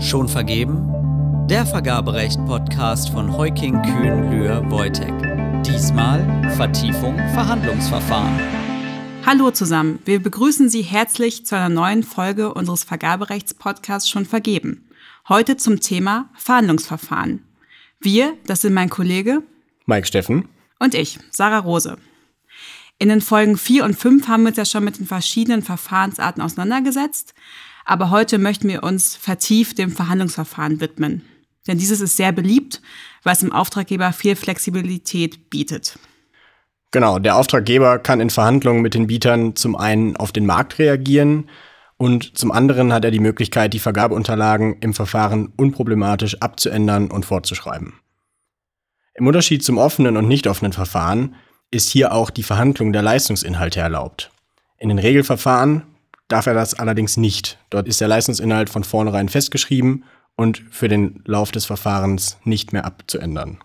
Schon vergeben? Der Vergaberecht-Podcast von Heuking Kühn Lühr Wojtek. Diesmal Vertiefung Verhandlungsverfahren. Hallo zusammen, wir begrüßen Sie herzlich zu einer neuen Folge unseres Vergaberechts-Podcasts Schon vergeben. Heute zum Thema Verhandlungsverfahren. Wir, das sind mein Kollege Mike Steffen und ich, Sarah Rose. In den Folgen 4 und 5 haben wir uns ja schon mit den verschiedenen Verfahrensarten auseinandergesetzt, aber heute möchten wir uns vertieft dem Verhandlungsverfahren widmen. Denn dieses ist sehr beliebt, weil es dem Auftraggeber viel Flexibilität bietet. Genau, der Auftraggeber kann in Verhandlungen mit den Bietern zum einen auf den Markt reagieren und zum anderen hat er die Möglichkeit, die Vergabeunterlagen im Verfahren unproblematisch abzuändern und fortzuschreiben. Im Unterschied zum offenen und nicht offenen Verfahren ist hier auch die Verhandlung der Leistungsinhalte erlaubt. In den Regelverfahren darf er das allerdings nicht. Dort ist der Leistungsinhalt von vornherein festgeschrieben und für den Lauf des Verfahrens nicht mehr abzuändern.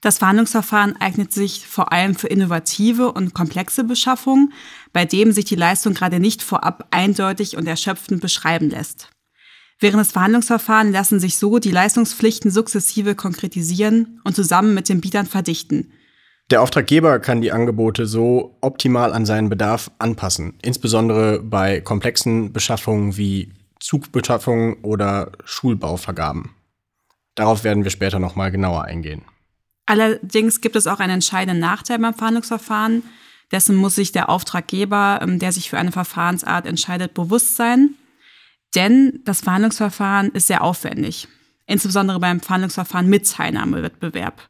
Das Verhandlungsverfahren eignet sich vor allem für innovative und komplexe Beschaffungen, bei dem sich die Leistung gerade nicht vorab eindeutig und erschöpfend beschreiben lässt. Während des Verhandlungsverfahrens lassen sich so die Leistungspflichten sukzessive konkretisieren und zusammen mit den Bietern verdichten – der Auftraggeber kann die Angebote so optimal an seinen Bedarf anpassen, insbesondere bei komplexen Beschaffungen wie Zugbeschaffungen oder Schulbauvergaben. Darauf werden wir später nochmal genauer eingehen. Allerdings gibt es auch einen entscheidenden Nachteil beim Verhandlungsverfahren. Dessen muss sich der Auftraggeber, ähm, der sich für eine Verfahrensart entscheidet, bewusst sein. Denn das Verhandlungsverfahren ist sehr aufwendig, insbesondere beim Verhandlungsverfahren mit Teilnahmewettbewerb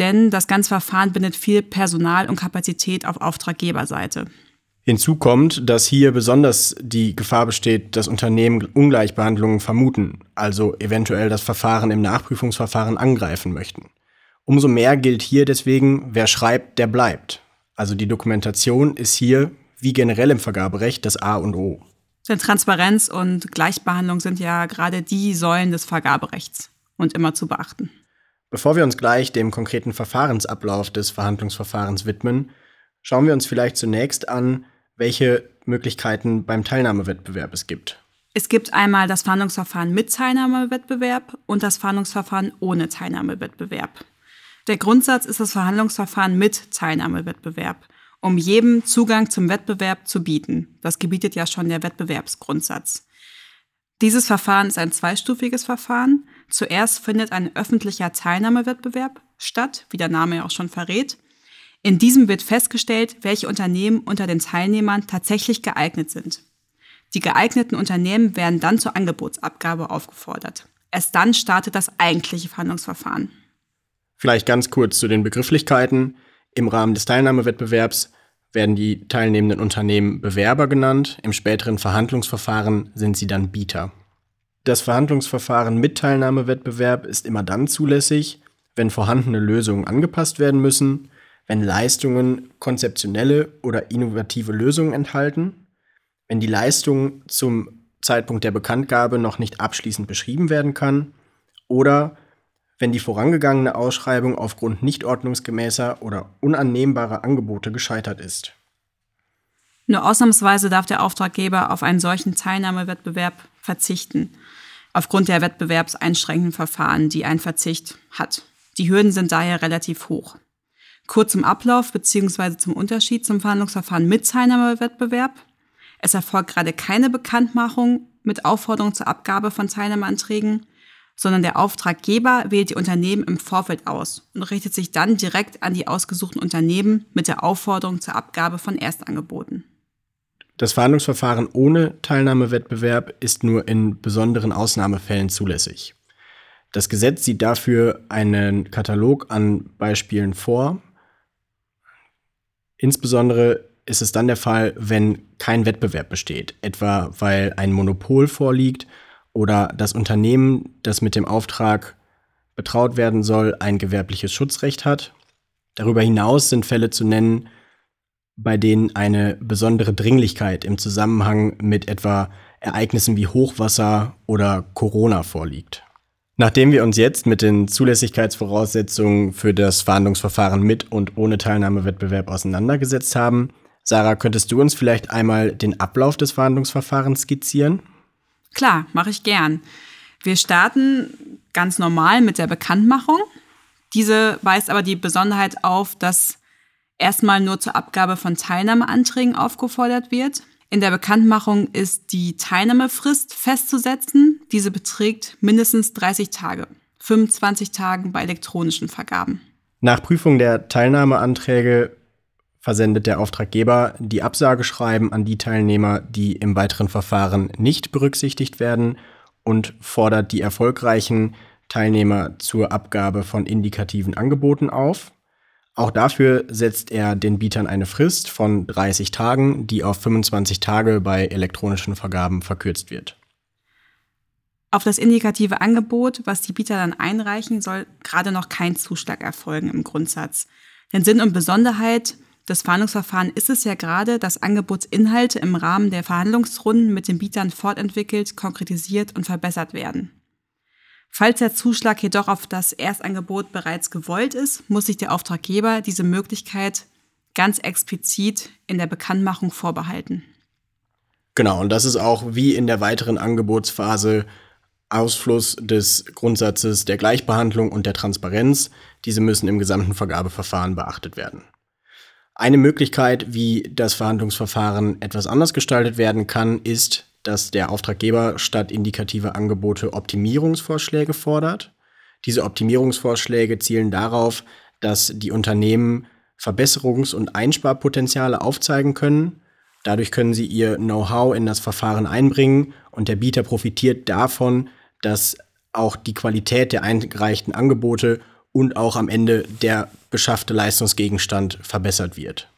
denn das ganze Verfahren bindet viel Personal und Kapazität auf Auftraggeberseite. Hinzu kommt, dass hier besonders die Gefahr besteht, dass Unternehmen Ungleichbehandlungen vermuten, also eventuell das Verfahren im Nachprüfungsverfahren angreifen möchten. Umso mehr gilt hier deswegen, wer schreibt, der bleibt. Also die Dokumentation ist hier, wie generell im Vergaberecht, das A und O. Denn Transparenz und Gleichbehandlung sind ja gerade die Säulen des Vergaberechts und immer zu beachten. Bevor wir uns gleich dem konkreten Verfahrensablauf des Verhandlungsverfahrens widmen, schauen wir uns vielleicht zunächst an, welche Möglichkeiten beim Teilnahmewettbewerb es gibt. Es gibt einmal das Verhandlungsverfahren mit Teilnahmewettbewerb und das Verhandlungsverfahren ohne Teilnahmewettbewerb. Der Grundsatz ist das Verhandlungsverfahren mit Teilnahmewettbewerb, um jedem Zugang zum Wettbewerb zu bieten. Das gebietet ja schon der Wettbewerbsgrundsatz. Dieses Verfahren ist ein zweistufiges Verfahren. Zuerst findet ein öffentlicher Teilnahmewettbewerb statt, wie der Name ja auch schon verrät. In diesem wird festgestellt, welche Unternehmen unter den Teilnehmern tatsächlich geeignet sind. Die geeigneten Unternehmen werden dann zur Angebotsabgabe aufgefordert. Erst dann startet das eigentliche Verhandlungsverfahren. Vielleicht ganz kurz zu den Begrifflichkeiten. Im Rahmen des Teilnahmewettbewerbs werden die teilnehmenden Unternehmen Bewerber genannt, im späteren Verhandlungsverfahren sind sie dann Bieter. Das Verhandlungsverfahren mit Teilnahmewettbewerb ist immer dann zulässig, wenn vorhandene Lösungen angepasst werden müssen, wenn Leistungen konzeptionelle oder innovative Lösungen enthalten, wenn die Leistung zum Zeitpunkt der Bekanntgabe noch nicht abschließend beschrieben werden kann oder wenn die vorangegangene Ausschreibung aufgrund nicht ordnungsgemäßer oder unannehmbarer Angebote gescheitert ist. Nur ausnahmsweise darf der Auftraggeber auf einen solchen Teilnahmewettbewerb verzichten, aufgrund der wettbewerbseinschränkenden Verfahren, die ein Verzicht hat. Die Hürden sind daher relativ hoch. Kurz zum Ablauf bzw. zum Unterschied zum Verhandlungsverfahren mit Teilnahmewettbewerb. Es erfolgt gerade keine Bekanntmachung mit Aufforderung zur Abgabe von Teilnahmeanträgen, sondern der Auftraggeber wählt die Unternehmen im Vorfeld aus und richtet sich dann direkt an die ausgesuchten Unternehmen mit der Aufforderung zur Abgabe von Erstangeboten. Das Verhandlungsverfahren ohne Teilnahmewettbewerb ist nur in besonderen Ausnahmefällen zulässig. Das Gesetz sieht dafür einen Katalog an Beispielen vor. Insbesondere ist es dann der Fall, wenn kein Wettbewerb besteht, etwa weil ein Monopol vorliegt oder das Unternehmen, das mit dem Auftrag betraut werden soll, ein gewerbliches Schutzrecht hat. Darüber hinaus sind Fälle zu nennen, bei denen eine besondere Dringlichkeit im Zusammenhang mit etwa Ereignissen wie Hochwasser oder Corona vorliegt. Nachdem wir uns jetzt mit den Zulässigkeitsvoraussetzungen für das Verhandlungsverfahren mit und ohne Teilnahmewettbewerb auseinandergesetzt haben, Sarah, könntest du uns vielleicht einmal den Ablauf des Verhandlungsverfahrens skizzieren? Klar, mache ich gern. Wir starten ganz normal mit der Bekanntmachung. Diese weist aber die Besonderheit auf, dass erstmal nur zur Abgabe von Teilnahmeanträgen aufgefordert wird. In der Bekanntmachung ist die Teilnahmefrist festzusetzen. Diese beträgt mindestens 30 Tage, 25 Tagen bei elektronischen Vergaben. Nach Prüfung der Teilnahmeanträge versendet der Auftraggeber die Absageschreiben an die Teilnehmer, die im weiteren Verfahren nicht berücksichtigt werden und fordert die erfolgreichen Teilnehmer zur Abgabe von indikativen Angeboten auf. Auch dafür setzt er den Bietern eine Frist von 30 Tagen, die auf 25 Tage bei elektronischen Vergaben verkürzt wird. Auf das indikative Angebot, was die Bieter dann einreichen, soll gerade noch kein Zuschlag erfolgen im Grundsatz. Denn Sinn und Besonderheit des Fahndungsverfahrens ist es ja gerade, dass Angebotsinhalte im Rahmen der Verhandlungsrunden mit den Bietern fortentwickelt, konkretisiert und verbessert werden. Falls der Zuschlag jedoch auf das Erstangebot bereits gewollt ist, muss sich der Auftraggeber diese Möglichkeit ganz explizit in der Bekanntmachung vorbehalten. Genau, und das ist auch wie in der weiteren Angebotsphase Ausfluss des Grundsatzes der Gleichbehandlung und der Transparenz. Diese müssen im gesamten Vergabeverfahren beachtet werden. Eine Möglichkeit, wie das Verhandlungsverfahren etwas anders gestaltet werden kann, ist, dass der Auftraggeber statt indikative Angebote Optimierungsvorschläge fordert. Diese Optimierungsvorschläge zielen darauf, dass die Unternehmen Verbesserungs- und Einsparpotenziale aufzeigen können. Dadurch können sie ihr Know-how in das Verfahren einbringen und der Bieter profitiert davon, dass auch die Qualität der eingereichten Angebote und auch am Ende der beschaffte Leistungsgegenstand verbessert wird.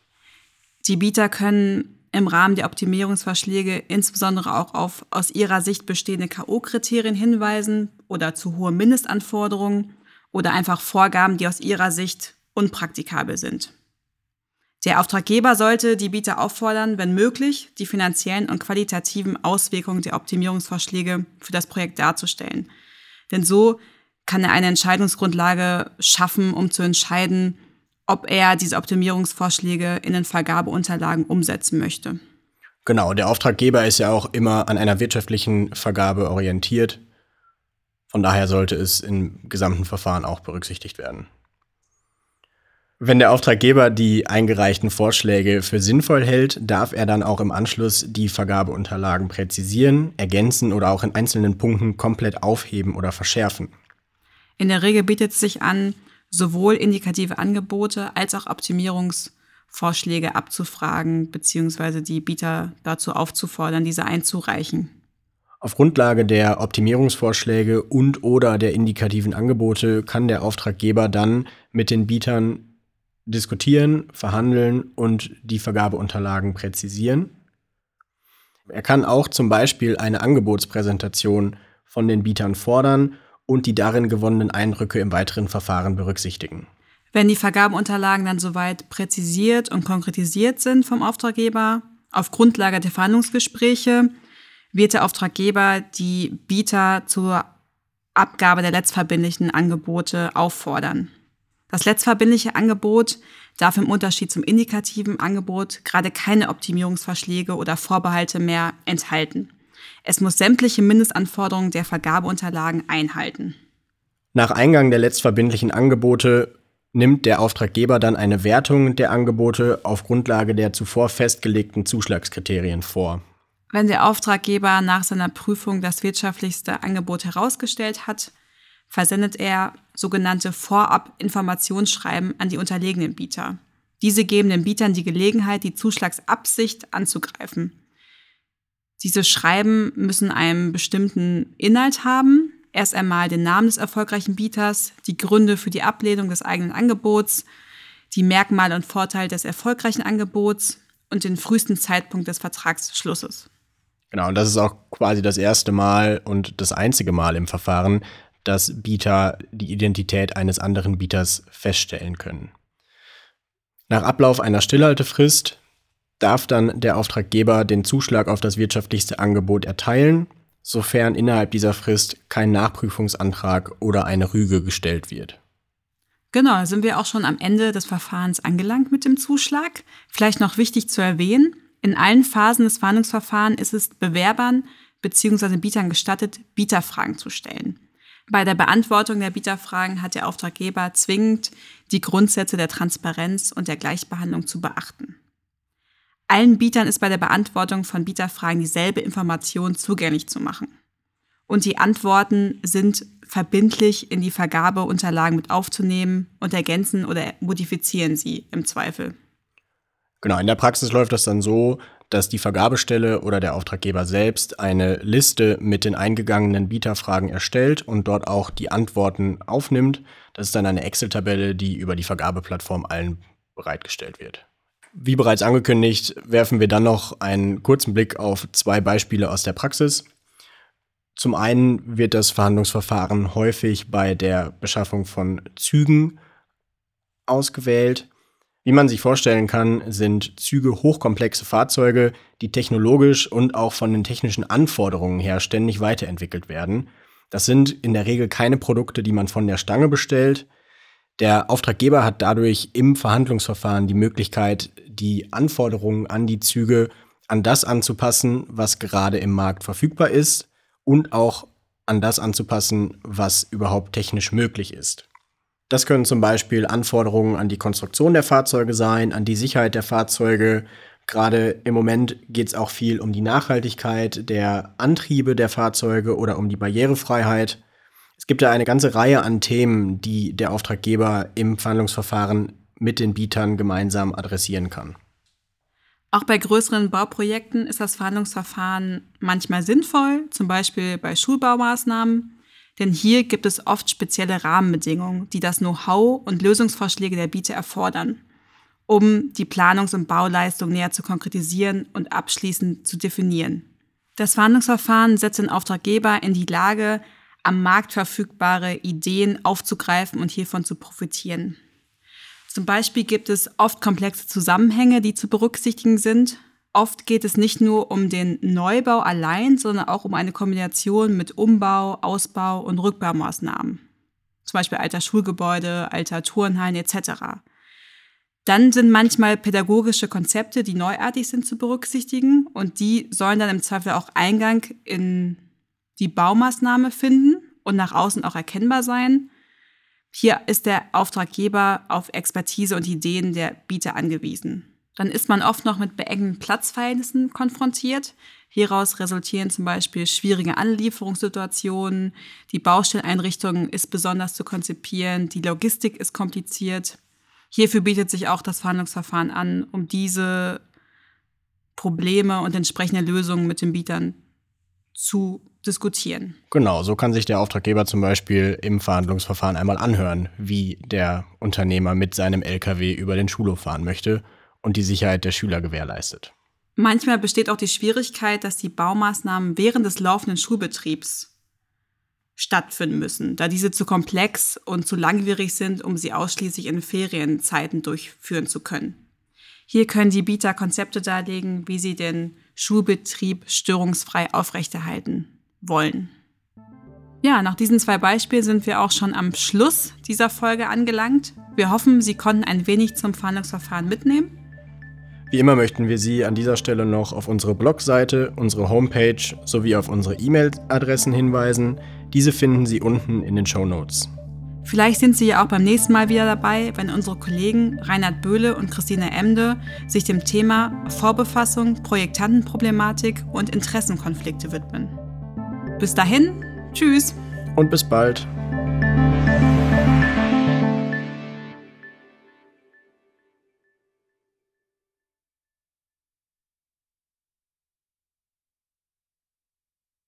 Die Bieter können im Rahmen der Optimierungsvorschläge insbesondere auch auf aus ihrer Sicht bestehende KO-Kriterien hinweisen oder zu hohe Mindestanforderungen oder einfach Vorgaben, die aus ihrer Sicht unpraktikabel sind. Der Auftraggeber sollte die Bieter auffordern, wenn möglich, die finanziellen und qualitativen Auswirkungen der Optimierungsvorschläge für das Projekt darzustellen. Denn so kann er eine Entscheidungsgrundlage schaffen, um zu entscheiden, ob er diese Optimierungsvorschläge in den Vergabeunterlagen umsetzen möchte. Genau, der Auftraggeber ist ja auch immer an einer wirtschaftlichen Vergabe orientiert. Von daher sollte es im gesamten Verfahren auch berücksichtigt werden. Wenn der Auftraggeber die eingereichten Vorschläge für sinnvoll hält, darf er dann auch im Anschluss die Vergabeunterlagen präzisieren, ergänzen oder auch in einzelnen Punkten komplett aufheben oder verschärfen. In der Regel bietet es sich an, sowohl indikative Angebote als auch Optimierungsvorschläge abzufragen bzw. die Bieter dazu aufzufordern, diese einzureichen. Auf Grundlage der Optimierungsvorschläge und oder der indikativen Angebote kann der Auftraggeber dann mit den Bietern diskutieren, verhandeln und die Vergabeunterlagen präzisieren. Er kann auch zum Beispiel eine Angebotspräsentation von den Bietern fordern und die darin gewonnenen Eindrücke im weiteren Verfahren berücksichtigen. Wenn die Vergabeunterlagen dann soweit präzisiert und konkretisiert sind vom Auftraggeber, auf Grundlage der Verhandlungsgespräche, wird der Auftraggeber die Bieter zur Abgabe der letztverbindlichen Angebote auffordern. Das letztverbindliche Angebot darf im Unterschied zum indikativen Angebot gerade keine Optimierungsvorschläge oder Vorbehalte mehr enthalten. Es muss sämtliche Mindestanforderungen der Vergabeunterlagen einhalten. Nach Eingang der letztverbindlichen Angebote nimmt der Auftraggeber dann eine Wertung der Angebote auf Grundlage der zuvor festgelegten Zuschlagskriterien vor. Wenn der Auftraggeber nach seiner Prüfung das wirtschaftlichste Angebot herausgestellt hat, versendet er sogenannte Vorab-Informationsschreiben an die unterlegenen Bieter. Diese geben den Bietern die Gelegenheit, die Zuschlagsabsicht anzugreifen. Diese Schreiben müssen einen bestimmten Inhalt haben. Erst einmal den Namen des erfolgreichen Bieters, die Gründe für die Ablehnung des eigenen Angebots, die Merkmale und Vorteile des erfolgreichen Angebots und den frühesten Zeitpunkt des Vertragsschlusses. Genau, und das ist auch quasi das erste Mal und das einzige Mal im Verfahren, dass Bieter die Identität eines anderen Bieters feststellen können. Nach Ablauf einer Stillhaltefrist darf dann der Auftraggeber den Zuschlag auf das wirtschaftlichste Angebot erteilen, sofern innerhalb dieser Frist kein Nachprüfungsantrag oder eine Rüge gestellt wird. Genau, da sind wir auch schon am Ende des Verfahrens angelangt mit dem Zuschlag. Vielleicht noch wichtig zu erwähnen, in allen Phasen des Fahndungsverfahrens ist es Bewerbern bzw. Bietern gestattet, Bieterfragen zu stellen. Bei der Beantwortung der Bieterfragen hat der Auftraggeber zwingend die Grundsätze der Transparenz und der Gleichbehandlung zu beachten. Allen Bietern ist bei der Beantwortung von Bieterfragen dieselbe Information zugänglich zu machen. Und die Antworten sind verbindlich in die Vergabeunterlagen mit aufzunehmen und ergänzen oder modifizieren sie im Zweifel. Genau, in der Praxis läuft das dann so, dass die Vergabestelle oder der Auftraggeber selbst eine Liste mit den eingegangenen Bieterfragen erstellt und dort auch die Antworten aufnimmt. Das ist dann eine Excel-Tabelle, die über die Vergabeplattform allen bereitgestellt wird. Wie bereits angekündigt, werfen wir dann noch einen kurzen Blick auf zwei Beispiele aus der Praxis. Zum einen wird das Verhandlungsverfahren häufig bei der Beschaffung von Zügen ausgewählt. Wie man sich vorstellen kann, sind Züge hochkomplexe Fahrzeuge, die technologisch und auch von den technischen Anforderungen her ständig weiterentwickelt werden. Das sind in der Regel keine Produkte, die man von der Stange bestellt. Der Auftraggeber hat dadurch im Verhandlungsverfahren die Möglichkeit, die Anforderungen an die Züge an das anzupassen, was gerade im Markt verfügbar ist und auch an das anzupassen, was überhaupt technisch möglich ist. Das können zum Beispiel Anforderungen an die Konstruktion der Fahrzeuge sein, an die Sicherheit der Fahrzeuge. Gerade im Moment geht es auch viel um die Nachhaltigkeit der Antriebe der Fahrzeuge oder um die Barrierefreiheit. Es gibt da eine ganze Reihe an Themen, die der Auftraggeber im Verhandlungsverfahren mit den Bietern gemeinsam adressieren kann. Auch bei größeren Bauprojekten ist das Verhandlungsverfahren manchmal sinnvoll, zum Beispiel bei Schulbaumaßnahmen. Denn hier gibt es oft spezielle Rahmenbedingungen, die das Know-how und Lösungsvorschläge der Bieter erfordern, um die Planungs- und Bauleistung näher zu konkretisieren und abschließend zu definieren. Das Verhandlungsverfahren setzt den Auftraggeber in die Lage, am Markt verfügbare Ideen aufzugreifen und hiervon zu profitieren. Zum Beispiel gibt es oft komplexe Zusammenhänge, die zu berücksichtigen sind, Oft geht es nicht nur um den Neubau allein, sondern auch um eine Kombination mit Umbau, Ausbau und Rückbaumaßnahmen. Zum Beispiel alter Schulgebäude, alter Turnhallen etc. Dann sind manchmal pädagogische Konzepte, die neuartig sind, zu berücksichtigen und die sollen dann im Zweifel auch Eingang in die Baumaßnahme finden und nach außen auch erkennbar sein. Hier ist der Auftraggeber auf Expertise und Ideen der Bieter angewiesen. Dann ist man oft noch mit beengten Platzverhältnissen konfrontiert. Hieraus resultieren zum Beispiel schwierige Anlieferungssituationen, die Baustelleinrichtung ist besonders zu konzipieren, die Logistik ist kompliziert. Hierfür bietet sich auch das Verhandlungsverfahren an, um diese Probleme und entsprechende Lösungen mit den Bietern zu diskutieren. Genau, so kann sich der Auftraggeber zum Beispiel im Verhandlungsverfahren einmal anhören, wie der Unternehmer mit seinem Lkw über den Schulhof fahren möchte und die Sicherheit der Schüler gewährleistet. Manchmal besteht auch die Schwierigkeit, dass die Baumaßnahmen während des laufenden Schulbetriebs stattfinden müssen, da diese zu komplex und zu langwierig sind, um sie ausschließlich in Ferienzeiten durchführen zu können. Hier können die Bieter Konzepte darlegen, wie sie den Schulbetrieb störungsfrei aufrechterhalten wollen. Ja, nach diesen zwei Beispielen sind wir auch schon am Schluss dieser Folge angelangt. Wir hoffen, Sie konnten ein wenig zum Fahndungsverfahren mitnehmen. Wie immer möchten wir Sie an dieser Stelle noch auf unsere Blogseite, unsere Homepage sowie auf unsere E-Mail-Adressen hinweisen. Diese finden Sie unten in den Show Notes. Vielleicht sind Sie ja auch beim nächsten Mal wieder dabei, wenn unsere Kollegen Reinhard Böhle und Christine Emde sich dem Thema Vorbefassung, Projektantenproblematik und Interessenkonflikte widmen. Bis dahin, tschüss. Und bis bald.